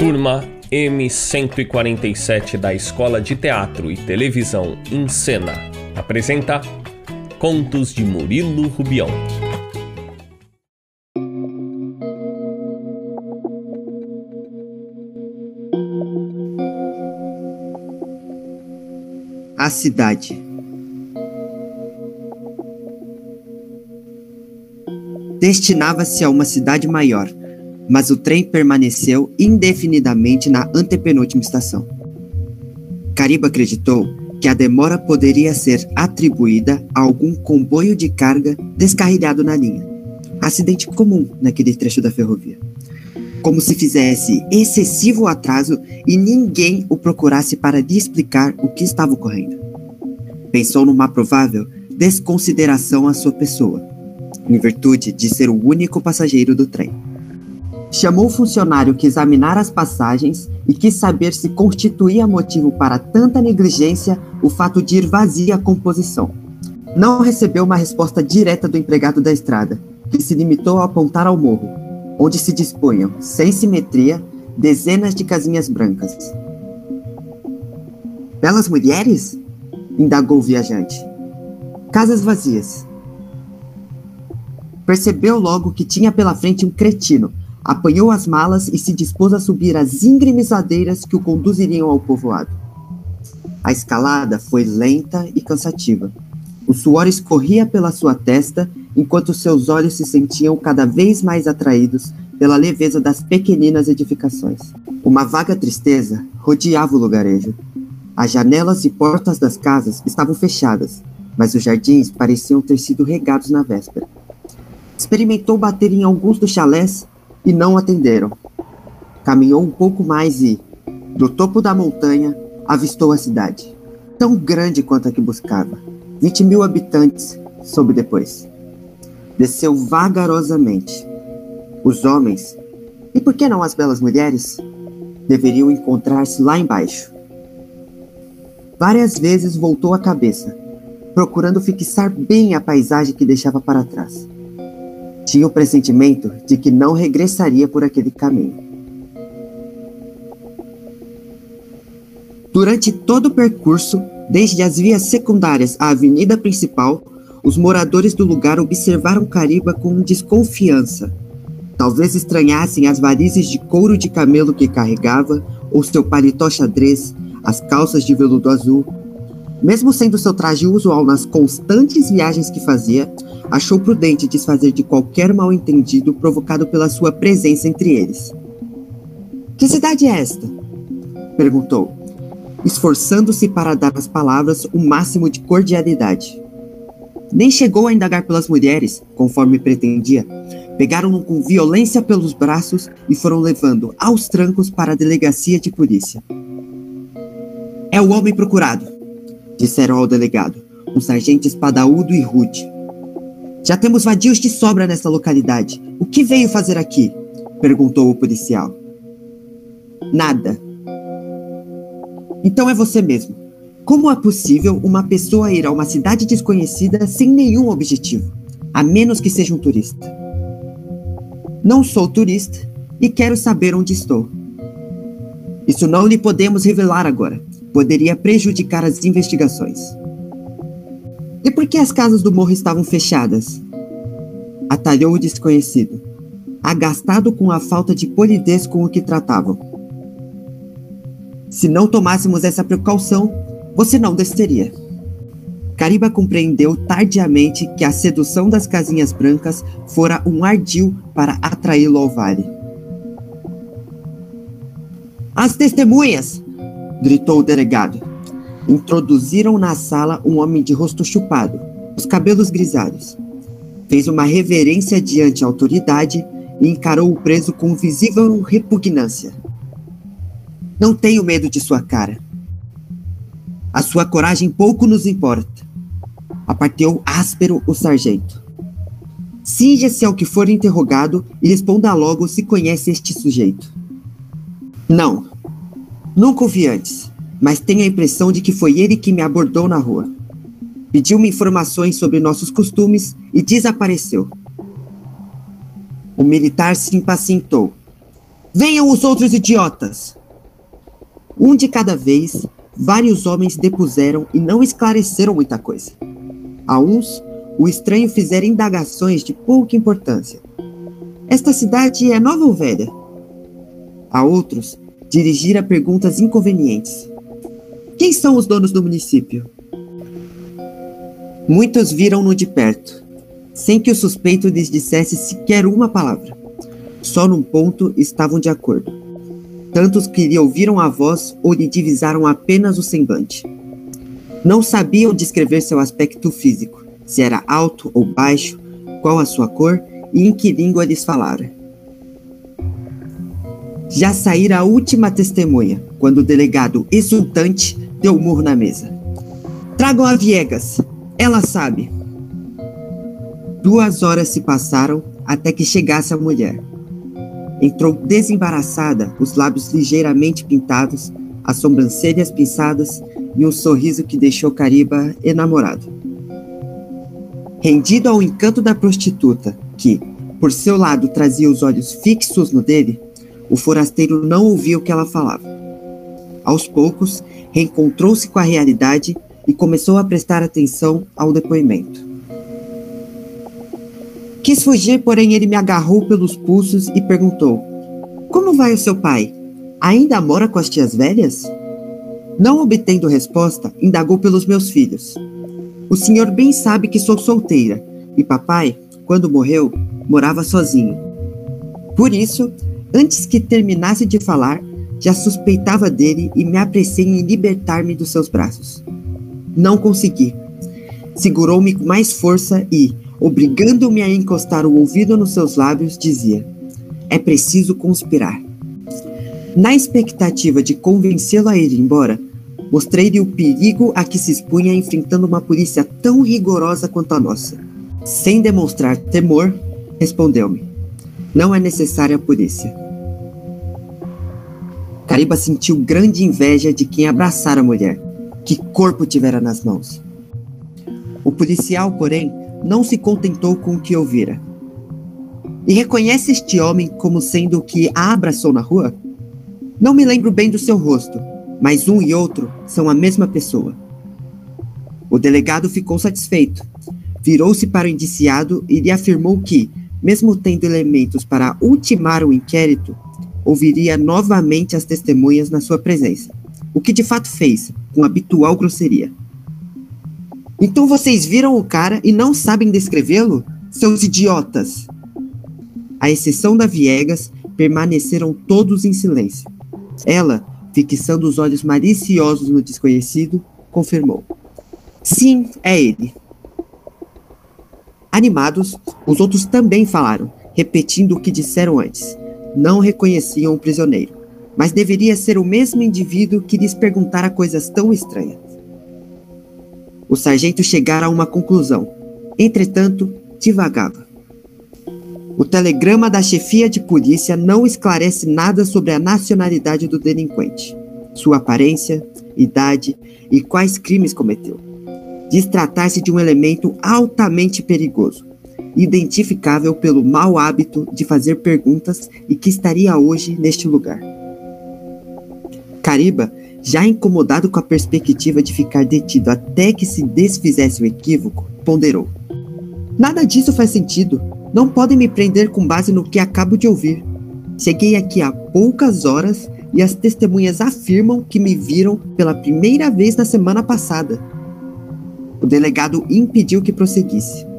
Turma M147 da Escola de Teatro e Televisão em Cena apresenta Contos de Murilo Rubião. A cidade. Destinava-se a uma cidade maior mas o trem permaneceu indefinidamente na antepenúltima estação. Cariba acreditou que a demora poderia ser atribuída a algum comboio de carga descarrilhado na linha. Acidente comum naquele trecho da ferrovia. Como se fizesse excessivo atraso e ninguém o procurasse para lhe explicar o que estava ocorrendo. Pensou numa provável desconsideração à sua pessoa, em virtude de ser o único passageiro do trem chamou o funcionário que examinara as passagens e quis saber se constituía motivo para tanta negligência o fato de ir vazia a composição. Não recebeu uma resposta direta do empregado da estrada, que se limitou a apontar ao morro, onde se dispunham, sem simetria, dezenas de casinhas brancas. Belas mulheres? indagou o viajante. Casas vazias. Percebeu logo que tinha pela frente um cretino, apanhou as malas e se dispôs a subir as íngremes ladeiras que o conduziriam ao povoado. A escalada foi lenta e cansativa. O suor escorria pela sua testa, enquanto seus olhos se sentiam cada vez mais atraídos pela leveza das pequeninas edificações. Uma vaga tristeza rodeava o lugarejo. As janelas e portas das casas estavam fechadas, mas os jardins pareciam ter sido regados na véspera. Experimentou bater em alguns dos chalés e não atenderam. Caminhou um pouco mais e, do topo da montanha, avistou a cidade, tão grande quanto a que buscava. 20 mil habitantes, soube depois. Desceu vagarosamente. Os homens, e por que não as belas mulheres, deveriam encontrar-se lá embaixo. Várias vezes voltou a cabeça, procurando fixar bem a paisagem que deixava para trás. Tinha o pressentimento de que não regressaria por aquele caminho. Durante todo o percurso, desde as vias secundárias à avenida principal, os moradores do lugar observaram Cariba com desconfiança. Talvez estranhassem as varizes de couro de camelo que carregava, ou seu paletó xadrez, as calças de veludo azul, mesmo sendo seu traje usual nas constantes viagens que fazia, achou prudente desfazer de qualquer mal-entendido provocado pela sua presença entre eles. Que cidade é esta? perguntou, esforçando-se para dar às palavras o máximo de cordialidade. Nem chegou a indagar pelas mulheres, conforme pretendia. Pegaram-no com violência pelos braços e foram levando aos trancos para a delegacia de polícia. É o homem procurado, disseram ao delegado, um sargento espadaúdo e rude. Já temos vadios de sobra nessa localidade. O que veio fazer aqui? perguntou o policial. Nada. Então é você mesmo. Como é possível uma pessoa ir a uma cidade desconhecida sem nenhum objetivo, a menos que seja um turista? Não sou turista e quero saber onde estou. Isso não lhe podemos revelar agora poderia prejudicar as investigações. E por que as casas do morro estavam fechadas? Atalhou o desconhecido, agastado com a falta de polidez com o que tratavam. Se não tomássemos essa precaução, você não desceria. Cariba compreendeu tardiamente que a sedução das casinhas brancas fora um ardil para atraí-lo ao vale. As testemunhas! gritou o delegado. Introduziram na sala um homem de rosto chupado, os cabelos grisalhos. Fez uma reverência diante a autoridade e encarou o preso com visível repugnância. Não tenho medo de sua cara. A sua coragem pouco nos importa. Aparteou áspero o sargento. Cinja-se ao que for interrogado e responda logo se conhece este sujeito. Não, Nunca o vi antes, mas tenho a impressão de que foi ele que me abordou na rua. Pediu-me informações sobre nossos costumes e desapareceu. O militar se impacientou. Venham os outros idiotas! Um de cada vez, vários homens depuseram e não esclareceram muita coisa. A uns, o estranho fizera indagações de pouca importância. Esta cidade é nova ou velha? A outros, dirigira perguntas inconvenientes. Quem são os donos do município? Muitos viram-no de perto, sem que o suspeito lhes dissesse sequer uma palavra. Só num ponto estavam de acordo. Tantos que lhe ouviram a voz ou lhe divisaram apenas o semblante. Não sabiam descrever seu aspecto físico, se era alto ou baixo, qual a sua cor e em que língua lhes falara. Já saíra a última testemunha, quando o delegado, exultante, deu um murro na mesa. Tragam a Viegas, ela sabe. Duas horas se passaram até que chegasse a mulher. Entrou desembaraçada, os lábios ligeiramente pintados, as sobrancelhas pinçadas e um sorriso que deixou Cariba enamorado. Rendido ao encanto da prostituta, que, por seu lado, trazia os olhos fixos no dele, o forasteiro não ouvia o que ela falava. Aos poucos, reencontrou-se com a realidade e começou a prestar atenção ao depoimento. Quis fugir, porém ele me agarrou pelos pulsos e perguntou: Como vai o seu pai? Ainda mora com as tias velhas? Não obtendo resposta, indagou pelos meus filhos. O senhor bem sabe que sou solteira e papai, quando morreu, morava sozinho. Por isso, antes que terminasse de falar, já suspeitava dele e me apressei em libertar-me dos seus braços. Não consegui. Segurou-me com mais força e, obrigando-me a encostar o ouvido nos seus lábios, dizia: É preciso conspirar. Na expectativa de convencê-lo a ir embora, mostrei-lhe o perigo a que se expunha enfrentando uma polícia tão rigorosa quanto a nossa. Sem demonstrar temor, respondeu-me: Não é necessária a polícia. Cariba sentiu grande inveja de quem abraçara a mulher. Que corpo tivera nas mãos. O policial, porém, não se contentou com o que ouvira. E reconhece este homem como sendo o que a abraçou na rua? Não me lembro bem do seu rosto, mas um e outro são a mesma pessoa. O delegado ficou satisfeito. Virou-se para o indiciado e lhe afirmou que, mesmo tendo elementos para ultimar o inquérito, ouviria novamente as testemunhas na sua presença, o que de fato fez, com habitual grosseria. Então vocês viram o cara e não sabem descrevê-lo? Seus idiotas! À exceção da Viegas, permaneceram todos em silêncio. Ela, fixando os olhos maliciosos no desconhecido, confirmou: Sim, é ele. Animados, os outros também falaram, repetindo o que disseram antes. Não reconheciam o prisioneiro, mas deveria ser o mesmo indivíduo que lhes perguntara coisas tão estranhas. O sargento chegara a uma conclusão. Entretanto, divagava. O telegrama da chefia de polícia não esclarece nada sobre a nacionalidade do delinquente, sua aparência, idade e quais crimes cometeu. Diz tratar-se de um elemento altamente perigoso, identificável pelo mau hábito de fazer perguntas e que estaria hoje neste lugar. Cariba já incomodado com a perspectiva de ficar detido até que se desfizesse o equívoco, ponderou: Nada disso faz sentido. Não podem me prender com base no que acabo de ouvir. Cheguei aqui há poucas horas e as testemunhas afirmam que me viram pela primeira vez na semana passada. O delegado impediu que prosseguisse.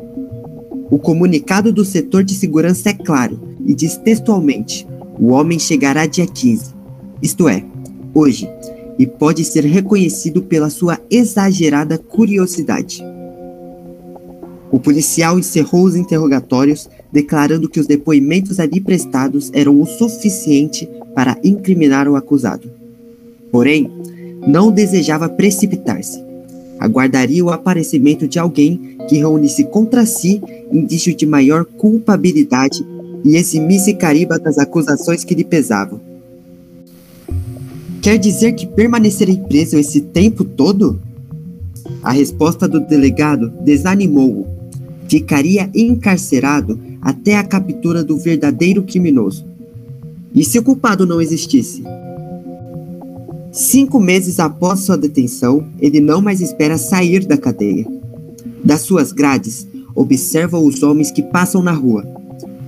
O comunicado do setor de segurança é claro e diz textualmente: o homem chegará dia 15, isto é, hoje, e pode ser reconhecido pela sua exagerada curiosidade. O policial encerrou os interrogatórios, declarando que os depoimentos ali prestados eram o suficiente para incriminar o acusado. Porém, não desejava precipitar-se. Aguardaria o aparecimento de alguém que reunisse contra si indício de maior culpabilidade e eximisse Cariba das acusações que lhe pesavam. Quer dizer que permanecerei preso esse tempo todo? A resposta do delegado desanimou-o. Ficaria encarcerado até a captura do verdadeiro criminoso. E se o culpado não existisse? Cinco meses após sua detenção, ele não mais espera sair da cadeia. Das suas grades, observa os homens que passam na rua.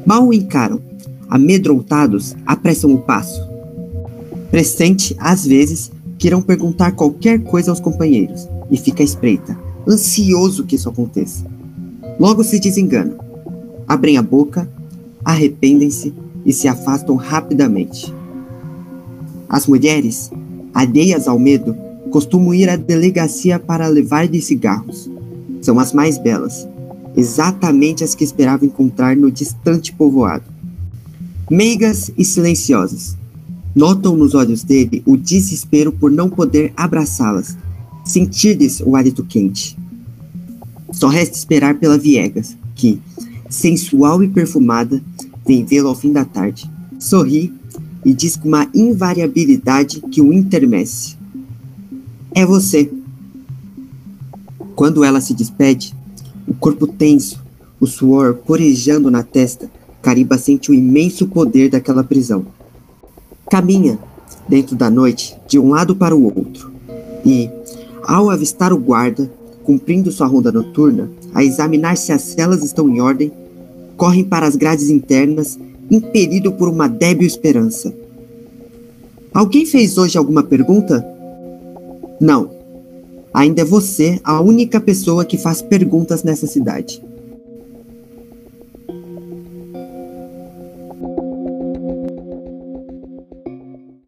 Mal o encaram. Amedrontados, apressam o passo. Pressente, às vezes, que irão perguntar qualquer coisa aos companheiros e fica à espreita, ansioso que isso aconteça. Logo se desenganam. Abrem a boca, arrependem-se e se afastam rapidamente. As mulheres alheias ao medo, costumam ir à delegacia para levar-lhe cigarros. São as mais belas, exatamente as que esperava encontrar no distante povoado. Meigas e silenciosas. Notam nos olhos dele o desespero por não poder abraçá-las, sentir-lhes o hálito quente. Só resta esperar pela Viegas, que, sensual e perfumada, vem vê-lo ao fim da tarde. Sorri e diz com uma invariabilidade que o intermece. É você. Quando ela se despede, o corpo tenso, o suor porejando na testa, Cariba sente o imenso poder daquela prisão. Caminha, dentro da noite, de um lado para o outro, e, ao avistar o guarda, cumprindo sua ronda noturna, a examinar se as celas estão em ordem, correm para as grades internas impelido por uma débil esperança. Alguém fez hoje alguma pergunta? Não. Ainda é você a única pessoa que faz perguntas nessa cidade.